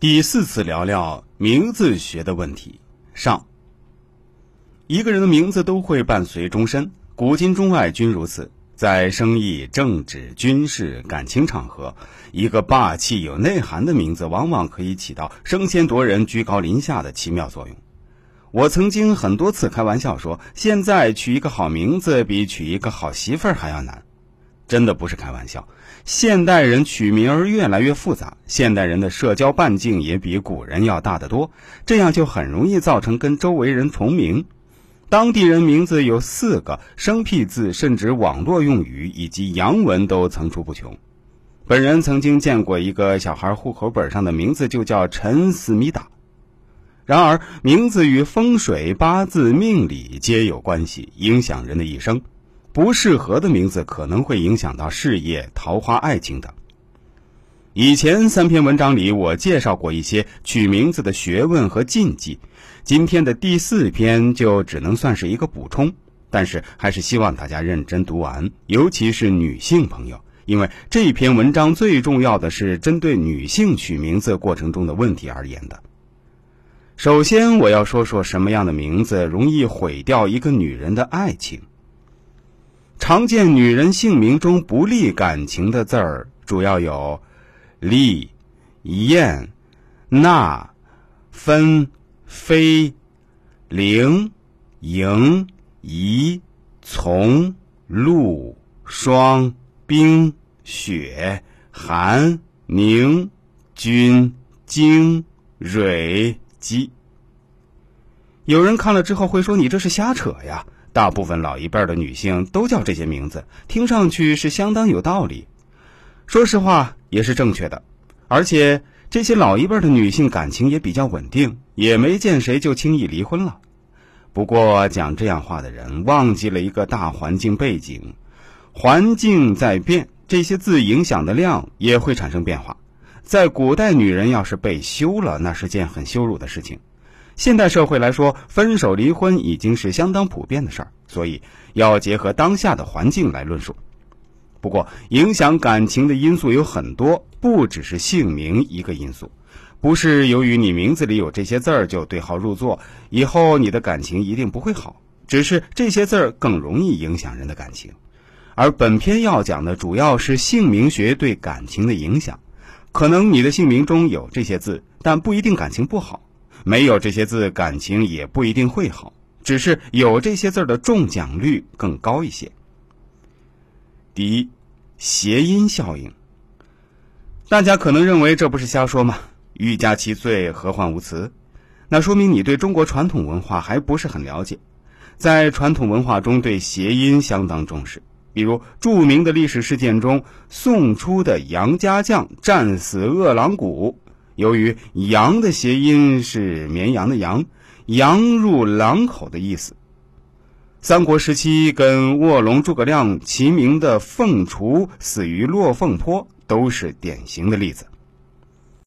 第四次聊聊名字学的问题。上，一个人的名字都会伴随终身，古今中外均如此。在生意、政治、军事、感情场合，一个霸气有内涵的名字，往往可以起到升仙夺人、居高临下的奇妙作用。我曾经很多次开玩笑说，现在取一个好名字比娶一个好媳妇儿还要难。真的不是开玩笑，现代人取名儿越来越复杂，现代人的社交半径也比古人要大得多，这样就很容易造成跟周围人重名。当地人名字有四个，生僻字甚至网络用语以及洋文都层出不穷。本人曾经见过一个小孩户口本上的名字就叫陈思密达。然而，名字与风水、八字、命理皆有关系，影响人的一生。不适合的名字可能会影响到事业、桃花、爱情等。以前三篇文章里，我介绍过一些取名字的学问和禁忌。今天的第四篇就只能算是一个补充，但是还是希望大家认真读完，尤其是女性朋友，因为这篇文章最重要的是针对女性取名字过程中的问题而言的。首先，我要说说什么样的名字容易毁掉一个女人的爱情。常见女人姓名中不利感情的字儿，主要有利、燕、娜、芬、飞、灵、迎、仪、从、露、霜、冰、雪、寒、宁、君、京、蕊、姬。有人看了之后会说：“你这是瞎扯呀！”大部分老一辈的女性都叫这些名字，听上去是相当有道理。说实话，也是正确的。而且这些老一辈的女性感情也比较稳定，也没见谁就轻易离婚了。不过讲这样话的人忘记了一个大环境背景：环境在变，这些字影响的量也会产生变化。在古代，女人要是被休了，那是件很羞辱的事情。现代社会来说，分手离婚已经是相当普遍的事儿，所以要结合当下的环境来论述。不过，影响感情的因素有很多，不只是姓名一个因素。不是由于你名字里有这些字儿就对号入座，以后你的感情一定不会好。只是这些字儿更容易影响人的感情。而本篇要讲的主要是姓名学对感情的影响。可能你的姓名中有这些字，但不一定感情不好。没有这些字，感情也不一定会好，只是有这些字的中奖率更高一些。第一，谐音效应。大家可能认为这不是瞎说吗？欲加其罪，何患无辞？那说明你对中国传统文化还不是很了解。在传统文化中，对谐音相当重视。比如著名的历史事件中，宋初的杨家将战死饿狼谷。由于“羊”的谐音是绵羊的“羊”，羊入狼口的意思。三国时期跟卧龙诸葛亮齐名的凤雏死于落凤坡，都是典型的例子。